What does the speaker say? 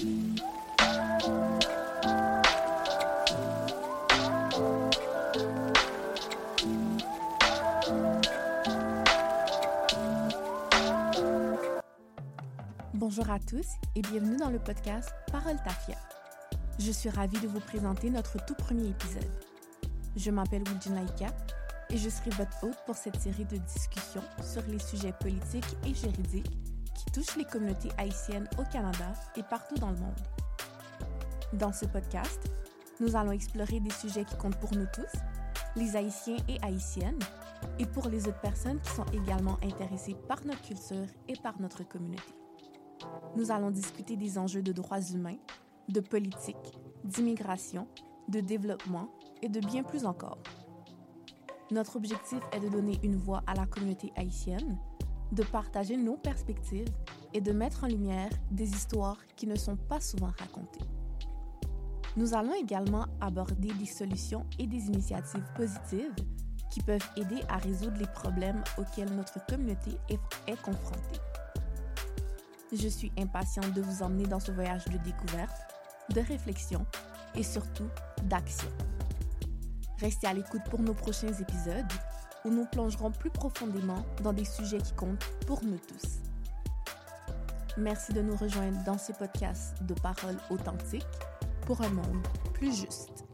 Bonjour à tous et bienvenue dans le podcast Parole Tafia. Je suis ravie de vous présenter notre tout premier épisode. Je m'appelle Wujin Laika et je serai votre hôte pour cette série de discussions sur les sujets politiques et juridiques qui touchent les communautés haïtiennes au Canada et partout dans le monde. Dans ce podcast, nous allons explorer des sujets qui comptent pour nous tous, les Haïtiens et Haïtiennes, et pour les autres personnes qui sont également intéressées par notre culture et par notre communauté. Nous allons discuter des enjeux de droits humains, de politique, d'immigration, de développement et de bien plus encore. Notre objectif est de donner une voix à la communauté haïtienne, de partager nos perspectives et de mettre en lumière des histoires qui ne sont pas souvent racontées. Nous allons également aborder des solutions et des initiatives positives qui peuvent aider à résoudre les problèmes auxquels notre communauté est, confrontée. Je suis impatiente de vous emmener dans ce voyage de découverte, de réflexion et surtout d'action. Restez à l'écoute pour nos prochains épisodes où nous plongerons plus profondément dans des sujets qui comptent pour nous tous. Merci de nous rejoindre dans ce podcast de paroles authentiques pour un monde plus juste.